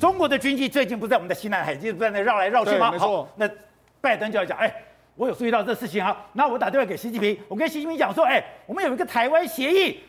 中国的军机最近不在我们的西南海，就是在那绕来绕去吗？没错。那拜登就要讲，哎，我有注意到这事情啊。那我打电话给习近平，我跟习近平讲说，哎，我们有一个台湾协议，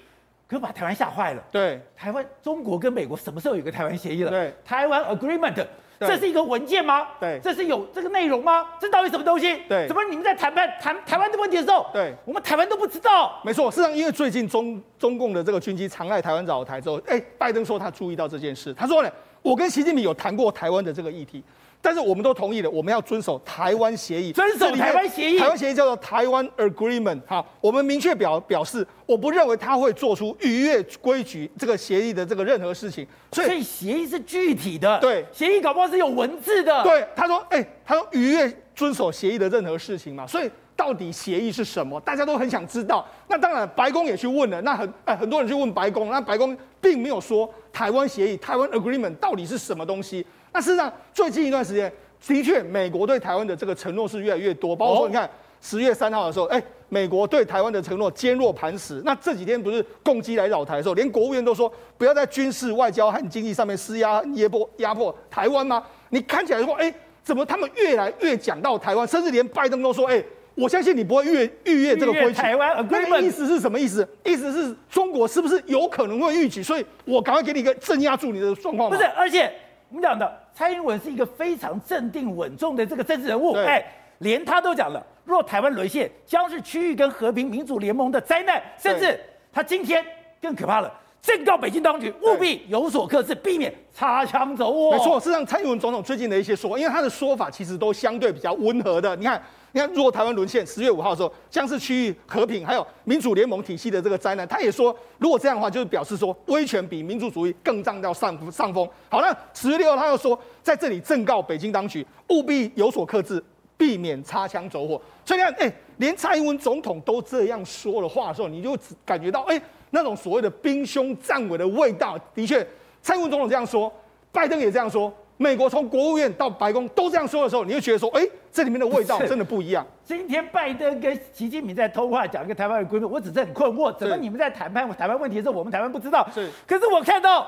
可把台湾吓坏了。对，台湾，中国跟美国什么时候有个台湾协议了？对，台湾 Agreement。这是一个文件吗？对，这是有这个内容吗？这到底什么东西？对，怎么你们在谈判谈台湾的问题的时候，对，我们台湾都不知道？没错，事实上，因为最近中中共的这个军机常来台湾绕台之后，哎，拜登说他注意到这件事，他说呢，我跟习近平有谈过台湾的这个议题。但是我们都同意了，我们要遵守台湾协议。遵守台湾协议。台湾协议叫做台湾 Agreement。好，我们明确表表示，我不认为他会做出逾越规矩这个协议的这个任何事情。所以，协议是具体的。对，协议搞不好是有文字的。对，他说，哎、欸，他说逾越遵守协议的任何事情嘛。所以到底协议是什么？大家都很想知道。那当然，白宫也去问了。那很哎，很多人去问白宫，那白宫并没有说台湾协议、台湾 Agreement 到底是什么东西。那事实上，最近一段时间。的确，美国对台湾的这个承诺是越来越多。包括说，你看十月三号的时候，哎，美国对台湾的承诺坚若磐石。那这几天不是攻击来扰台的时候，连国务院都说不要在军事、外交和经济上面施压、压迫、压迫台湾吗？你看起来说，哎，怎么他们越来越讲到台湾，甚至连拜登都说，哎，我相信你不会越逾越这个规矩。台湾，那个意思是什么意思？意思是中国是不是有可能会逾矩？所以我赶快给你一个镇压住你的状况。不是，而且。我们讲的蔡英文是一个非常镇定稳重的这个政治人物，哎，连他都讲了，若台湾沦陷，将是区域跟和平民主联盟的灾难，甚至他今天更可怕了，正告北京当局务必有所克制，避免擦枪走火。没错，事实上蔡英文总统最近的一些说法，因为他的说法其实都相对比较温和的，你看。你看，如果台湾沦陷，十月五号的时候将是区域和平还有民主联盟体系的这个灾难。他也说，如果这样的话，就是表示说威权比民主主义更占到上上风。好，那十月六号他又说，在这里正告北京当局务必有所克制，避免擦枪走火。所以你看，哎，连蔡英文总统都这样说了话的时候，你就感觉到，哎，那种所谓的兵凶战危的味道。的确，蔡英文总统这样说，拜登也这样说。美国从国务院到白宫都这样说的时候，你就觉得说，哎，这里面的味道 真的不一样。今天拜登跟习近平在通话，讲一个台湾的规模，我只是很困惑，怎么你们在谈判台湾问题的时候，我们台湾不知道？是。可是我看到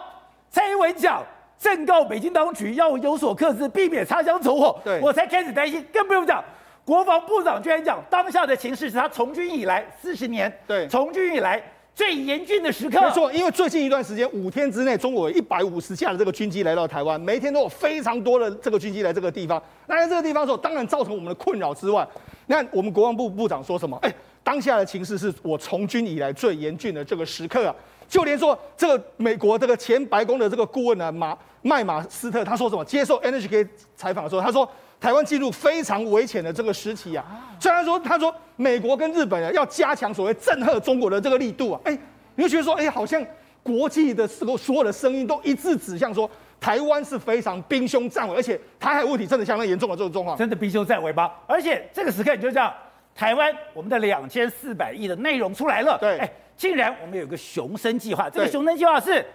蔡英文讲，正告北京当局要有所克制，避免擦枪走火。对。我才开始担心，更不用讲，国防部长居然讲，当下的情势是他从军以来四十年，对，从军以来。最严峻的时刻，没错，因为最近一段时间，五天之内，中国有一百五十架的这个军机来到台湾，每天都有非常多的这个军机来这个地方。那在这个地方的时候，当然造成我们的困扰之外，那我们国防部部长说什么？哎，当下的情势是我从军以来最严峻的这个时刻啊！就连说这个美国这个前白宫的这个顾问呢，马麦马斯特，他说什么？接受 NHK 采访的时候，他说。台湾进入非常危险的这个时期啊！虽然说他说美国跟日本啊要加强所谓震慑中国的这个力度啊，哎，你会觉得说，哎，好像国际的时候所有的声音都一致指向说，台湾是非常兵凶战危，而且台海问题真的相当严重的这种状况。真的兵凶战危吗？而且这个时刻你就讲，台湾我们的两千四百亿的内容出来了，对，哎，竟然我们有个雄升计划，这个雄升计划是。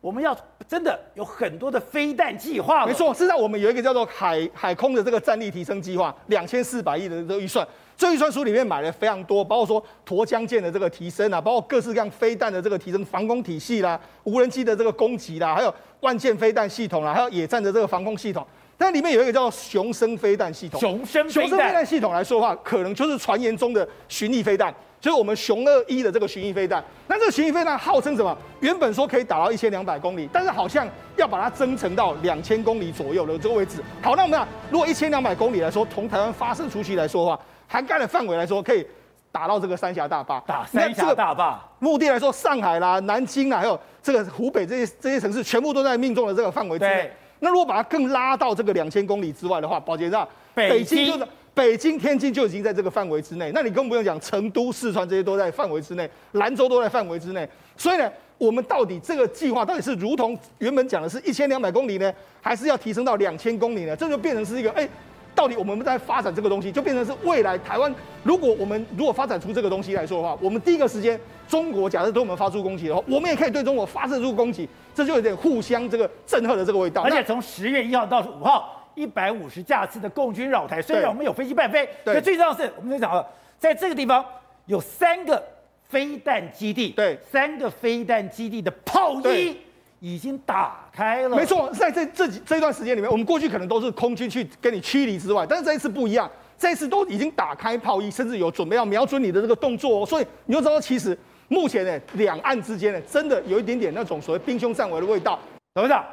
我们要真的有很多的飞弹计划，没错。事实上，我们有一个叫做海海空的这个战力提升计划，两千四百亿的这个预算。这预算书里面买了非常多，包括说沱江舰的这个提升啊，包括各式各样飞弹的这个提升，防空体系啦，无人机的这个攻击啦，还有万箭飞弹系统啦，还有野战的这个防空系统。但里面有一个叫做雄升飞弹系统，雄升雄升飞弹系统来说的话，可能就是传言中的巡弋飞弹。就是我们雄二一的这个巡弋飞弹，那这个巡弋飞弹号称什么？原本说可以打到一千两百公里，但是好像要把它增程到两千公里左右的这个位置。好，那我们讲，如果一千两百公里来说，从台湾发射出去来说的话，涵盖的范围来说，可以打到这个三峡大坝。打三峡大坝，目的来说，上海啦、南京啦，还有这个湖北这些这些城市，全部都在命中的这个范围之内。那如果把它更拉到这个两千公里之外的话，宝杰上北京就是。北京、天津就已经在这个范围之内，那你更不用讲成都、四川这些都在范围之内，兰州都在范围之内。所以呢，我们到底这个计划到底是如同原本讲的是一千两百公里呢，还是要提升到两千公里呢？这就变成是一个，哎，到底我们在发展这个东西，就变成是未来台湾，如果我们如果发展出这个东西来说的话，我们第一个时间，中国假设对我们发出攻击的话，我们也可以对中国发射出攻击，这就有点互相这个震撼的这个味道。而且从十月一号到五号。一百五十架次的共军扰台，虽然我们有飞机伴飞，可最重要是，我们在讲了，在这个地方有三个飞弹基地，对，三个飞弹基地的炮衣已经打开了。没错，在这这几这段时间里面，我们过去可能都是空军去跟你驱离之外，但是这一次不一样，这一次都已经打开炮衣，甚至有准备要瞄准你的这个动作哦。所以你就知道，其实目前呢，两岸之间呢，真的有一点点那种所谓兵凶战危的味道。董事长，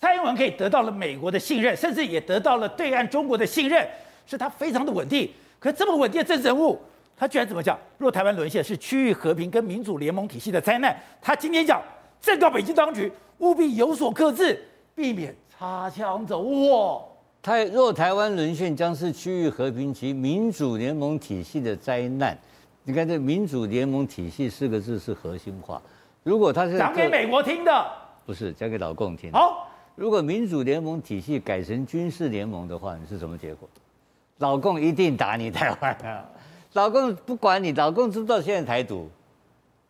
蔡英文可以得到了美国的信任，甚至也得到了对岸中国的信任，是他非常的稳定。可这么稳定的政治人物，他居然怎么讲？若台湾沦陷是区域和平跟民主联盟体系的灾难，他今天讲，正告北京当局务必有所克制，避免擦枪走火。台若台湾沦陷将是区域和平及民主联盟体系的灾难。你看这“民主联盟体系”四个字是核心话。如果他是讲给美国听的，不是讲给老共听。好，如果民主联盟体系改成军事联盟的话，你是什么结果？老共一定打你台湾啊！老共不管你，老共知不知道现在台独？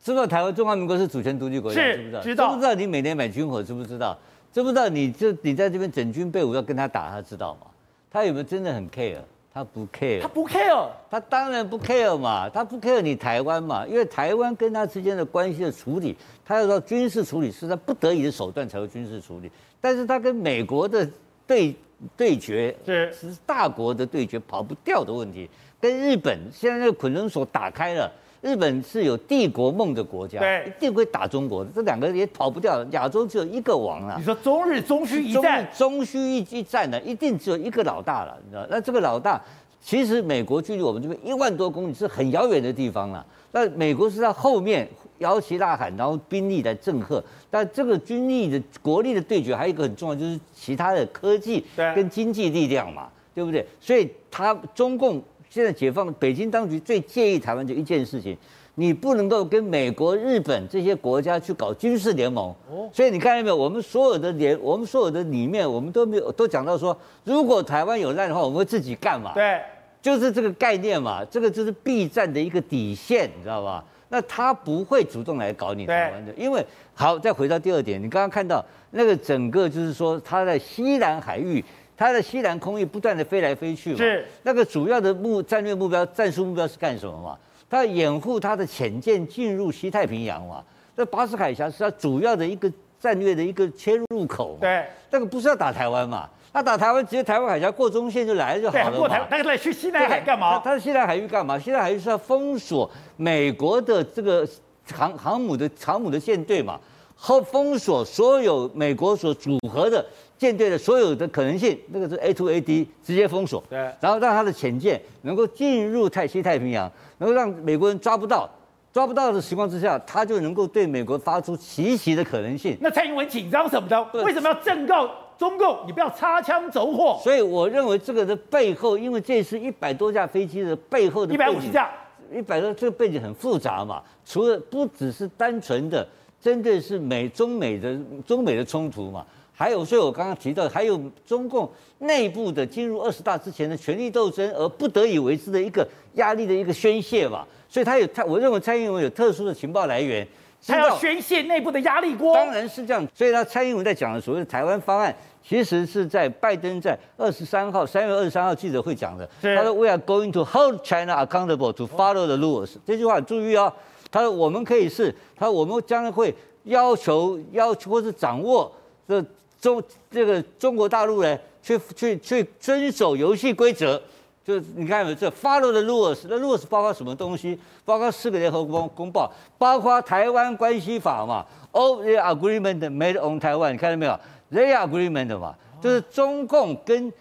知不知道台湾中华民国是主权独立国家？是知不知道？知道。知不知道你每年买军火？知不知道？知不知道你就你在这边整军备武要跟他打？他知道吗？他有没有真的很 care？他不 care。他不 care。他当然不 care 嘛，他不 care 你台湾嘛，因为台湾跟他之间的关系的处理，他要说军事处理是他不得已的手段才会军事处理，但是他跟美国的对。对决是是大国的对决，跑不掉的问题。跟日本现在那个捆绳索打开了，日本是有帝国梦的国家，对，一定会打中国的。这两个也跑不掉，亚洲只有一个王啊。你说中日中须一战，中须一一战呢，一定只有一个老大了，你知道？那这个老大，其实美国距离我们这边一万多公里，是很遥远的地方了。那美国是在后面。摇旗呐喊，然后兵力来震慑。但这个军力的国力的对决，还有一个很重要，就是其他的科技跟经济力量嘛，对不对？所以他中共现在解放，北京当局最介意台湾就一件事情，你不能够跟美国、日本这些国家去搞军事联盟。所以你看到没有？我们所有的联，我们所有的里面，我们都没有都讲到说，如果台湾有难的话，我们会自己干嘛？对，就是这个概念嘛。这个就是避战的一个底线，你知道吧？那他不会主动来搞你台湾的，因为好，再回到第二点，你刚刚看到那个整个就是说，他在西南海域，他的西南空域不断的飞来飞去嘛，是那个主要的目战略目标、战术目标是干什么嘛？他要掩护他的潜舰进入西太平洋嘛？那巴士海峡是他主要的一个战略的一个切入口嘛？对，那个不是要打台湾嘛？他打台湾，直接台湾海峡过中线就来了就好了嘛。过台，那来去西南海干嘛？他在西南海域干嘛？西南海域是要封锁美国的这个航航母的航母的舰队嘛，后封锁所有美国所组合的舰队的所有的可能性，那个是 A to A D 直接封锁。对。然后让他的潜舰能够进入太西太平洋，能够让美国人抓不到，抓不到的情况之下，他就能够对美国发出奇袭的可能性。那蔡英文紧张什么的？为什么要正告？中共，你不要擦枪走火。所以我认为这个的背后，因为这次一百多架飞机的背后的一百五十架，一百多这个背景很复杂嘛。除了不只是单纯的针对是美中美的中美的冲突嘛，还有，所以我刚刚提到，还有中共内部的进入二十大之前的权力斗争而不得已为之的一个压力的一个宣泄嘛。所以他有他，我认为蔡英文有特殊的情报来源，他要宣泄内部的压力锅。当然是这样。所以他蔡英文在讲的所谓的台湾方案。其实是在拜登在二十三号三月二十三号记者会讲的，他说 We are going to hold China accountable to follow the rules。这句话很注意哦，他说我们可以是，他说我们将会要求要求或是掌握这中这个中国大陆呢，去去去遵守游戏规则。就是你看这 follow the rules，那 rules 包括什么东西？包括四个联合公公报，包括台湾关系法嘛，All the agreement made on Taiwan，你看到没有？They agreement 嘛，就是中共跟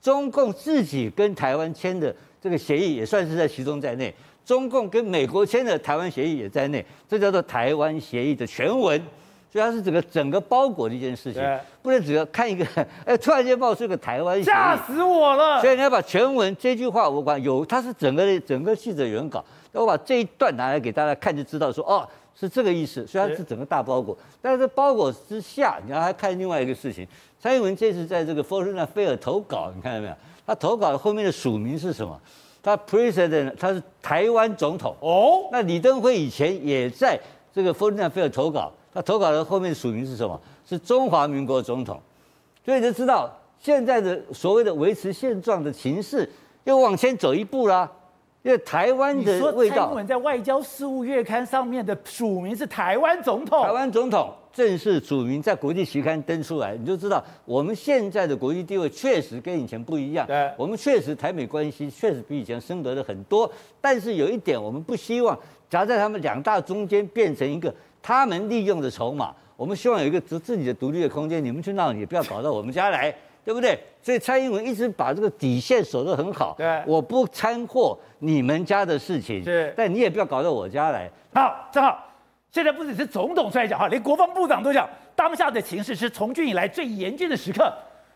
中共自己跟台湾签的这个协议，也算是在其中在内。中共跟美国签的台湾协议也在内，这叫做台湾协议的全文。所以它是整个整个包裹的一件事情，不能只要看一个，哎，突然间冒出一个台湾，吓死我了。所以你要把全文这句话，我管有，它是整个整个记者原稿，那我把这一段拿来给大家看，就知道说哦。是这个意思，虽然是整个大包裹，但是包裹之下，你要还看另外一个事情。蔡英文这次在这个 Foreign Affairs 投稿，你看到没有？他投稿的后面的署名是什么？他 President，他是台湾总统。哦，那李登辉以前也在这个 Foreign Affairs 投稿，他投稿的后面署名是什么？是中华民国总统。所以你就知道现在的所谓的维持现状的情势又往前走一步啦。因为台湾的味道，蔡英文在外交事务月刊上面的署名是台湾总统，台湾总统，正式署名在国际期刊登出来，你就知道我们现在的国际地位确实跟以前不一样。对，我们确实台美关系确实比以前深得了很多。但是有一点，我们不希望夹在他们两大中间变成一个他们利用的筹码。我们希望有一个自自己的独立的空间，你们去闹，也不要搞到我们家来，对不对？所以蔡英文一直把这个底线守得很好。对，我不掺和你们家的事情。是，但你也不要搞到我家来。好，正好。现在不只是总统出来讲话，连国防部长都讲，当下的情势是从军以来最严峻的时刻，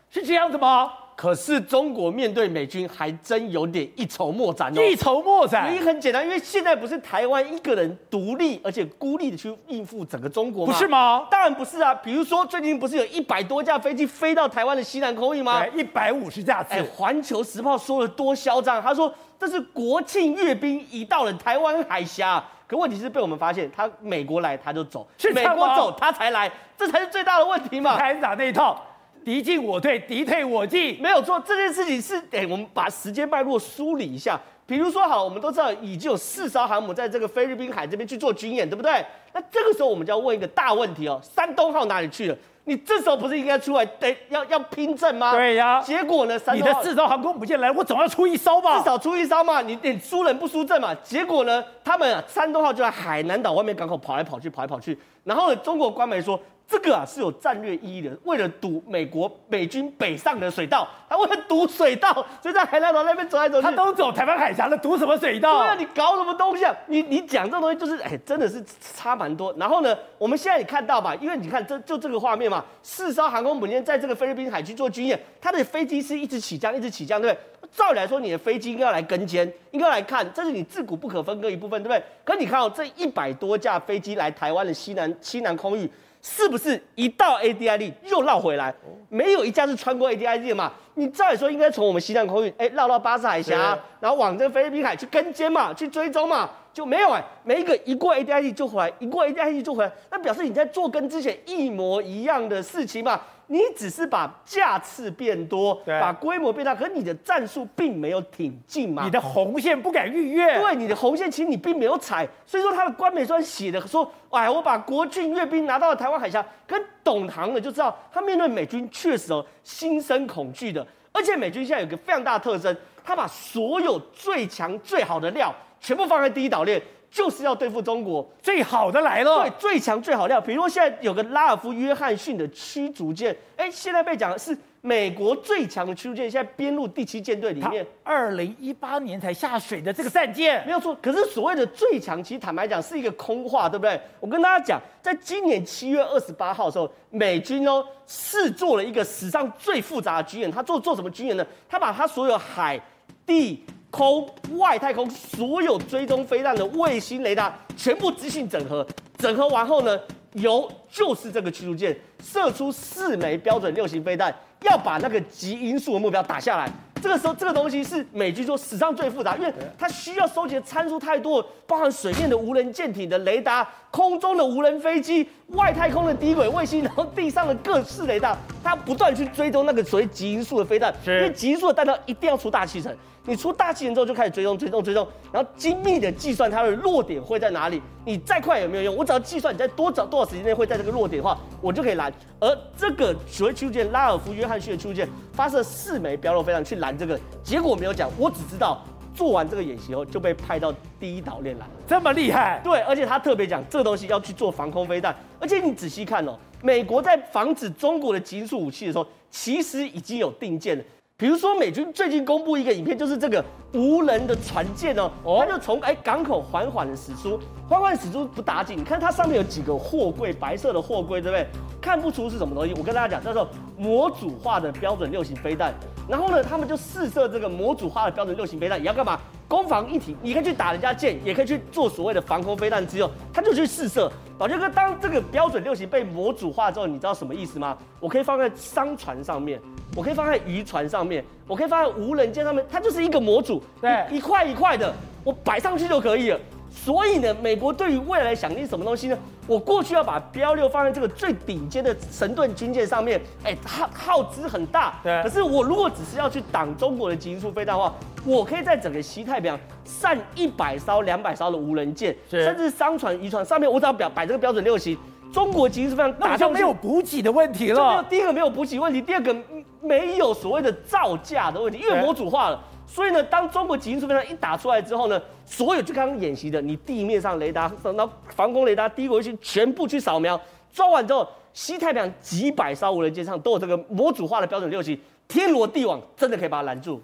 是这样子吗？可是中国面对美军还真有点一筹莫展哦。一筹莫展，原因很简单，因为现在不是台湾一个人独立而且孤立的去应付整个中国吗？不是吗？当然不是啊。比如说最近不是有一百多架飞机飞到台湾的西南空域吗？对，一百五十架次。哎，环球时报说了多嚣张，他说这是国庆阅兵已到了台湾海峡。可问题是被我们发现，他美国来他就走，去美国走他才来，这才是最大的问题嘛。台长那一套，敌进我退，敌退我进，没有错。这件事情是，哎，我们把时间脉络梳理一下。比如说，好，我们都知道已经有四艘航母在这个菲律宾海这边去做军演，对不对？那这个时候我们就要问一个大问题哦，山东号哪里去了？你这时候不是应该出来得要要拼阵吗？对呀、啊。结果呢？你的四艘航空母舰来，我总要出一艘吧？至少出一艘嘛。你你输人不输阵嘛。结果呢？他们啊，山东号就在海南岛外面港口跑来跑去，跑来跑去。然后呢，中国官媒说。这个啊是有战略意义的，为了堵美国美军北上的水道，他为了堵水道，所以在海南岛那边走来走去。他都走台湾海峡了，堵什么水道？对啊，你搞什么东西啊？你你讲这东西就是，哎，真的是差蛮多。然后呢，我们现在也看到吧，因为你看这就这个画面嘛，四艘航空母舰在这个菲律宾海区做军演，它的飞机是一直起降，一直起降，对不对？照理来说，你的飞机应该要来跟监，应该要来看，这是你自古不可分割一部分，对不对？可你看哦，这一百多架飞机来台湾的西南西南空域。是不是一到 ADID 又绕回来？没有一架是穿过 ADID 的嘛？你照理说应该从我们西南空域，哎，绕到巴士海峡，然后往这菲律宾海去跟监嘛，去追踪嘛，就没有哎，每一个一过 ADID 就回来，一过 ADID 就回来，那表示你在做跟之前一模一样的事情嘛。你只是把架次变多，把规模变大，可你的战术并没有挺进嘛？你的红线不敢逾越。对，你的红线其实你并没有踩，所以说他的官媒虽写的说，哎，我把国军阅兵拿到了台湾海峡，跟懂行的就知道，他面对美军确实哦心生恐惧的，而且美军现在有个非常大的特征，他把所有最强最好的料全部放在第一岛链。就是要对付中国最好的来了，对，最强最好料。比如说现在有个拉尔夫约翰逊的驱逐舰，哎，现在被讲的是美国最强的驱逐舰，现在编入第七舰队里面。二零一八年才下水的这个战舰，没有错。可是所谓的最强，其实坦白讲是一个空话，对不对？我跟大家讲，在今年七月二十八号的时候，美军哦试做了一个史上最复杂的军演。他做做什么军演呢？他把他所有海地。空外太空所有追踪飞弹的卫星雷达全部资讯整合，整合完后呢，由就是这个驱逐舰射出四枚标准六型飞弹，要把那个极音速的目标打下来。这个时候，这个东西是美军说史上最复杂，因为它需要收集的参数太多，包含水面的无人舰艇的雷达、空中的无人飞机、外太空的低轨卫星，然后地上的各式雷达，它不断去追踪那个所谓极音速的飞弹，因为极音速的弹道一定要出大气层。你出大气层之后就开始追踪、追踪、追踪，然后精密的计算它的落点会在哪里。你再快也没有用，我只要计算你在多少多少时间内会在这个落点的话，我就可以拦。而这个所谓驱逐舰拉尔夫约翰逊的驱逐舰发射四枚标落飞弹去拦这个，结果没有讲，我只知道做完这个演习后就被派到第一岛链来，这么厉害？对，而且他特别讲这个东西要去做防空飞弹，而且你仔细看哦，美国在防止中国的极音速武器的时候，其实已经有定见了。比如说，美军最近公布一个影片，就是这个无人的船舰哦，它就从哎港口缓缓的驶出，缓缓驶出不打紧，你看它上面有几个货柜，白色的货柜，对不对？看不出是什么东西。我跟大家讲，叫做模组化的标准六型飞弹。然后呢，他们就试射这个模组化的标准六型飞弹，也要干嘛？攻防一体，你可以去打人家箭，也可以去做所谓的防空飞弹之后。他就去试射。宝杰哥，当这个标准六型被模组化之后，你知道什么意思吗？我可以放在商船上面。我可以放在渔船上面，我可以放在无人舰上面，它就是一个模组，对，一块一块的，我摆上去就可以了。所以呢，美国对于未来想的是什么东西呢？我过去要把标六放在这个最顶尖的神盾军舰上面，哎，耗耗资很大。对。可是我如果只是要去挡中国的极音速飞弹的话，我可以在整个西太平洋上一百艘、两百艘的无人舰，甚至商船、渔船上面，我只要表摆这个标准六型。中国集成飞弹打就没有补给的问题了。没有第一个没有补给问题，第二个没有所谓的造价的问题，因为模组化了。所以呢，当中国集成飞弹一打出来之后呢，所有就刚刚演习的，你地面上雷达、然后防空雷达、低轨卫星全部去扫描，抓完之后，西太平洋几百艘无人机上都有这个模组化的标准六型，天罗地网，真的可以把它拦住。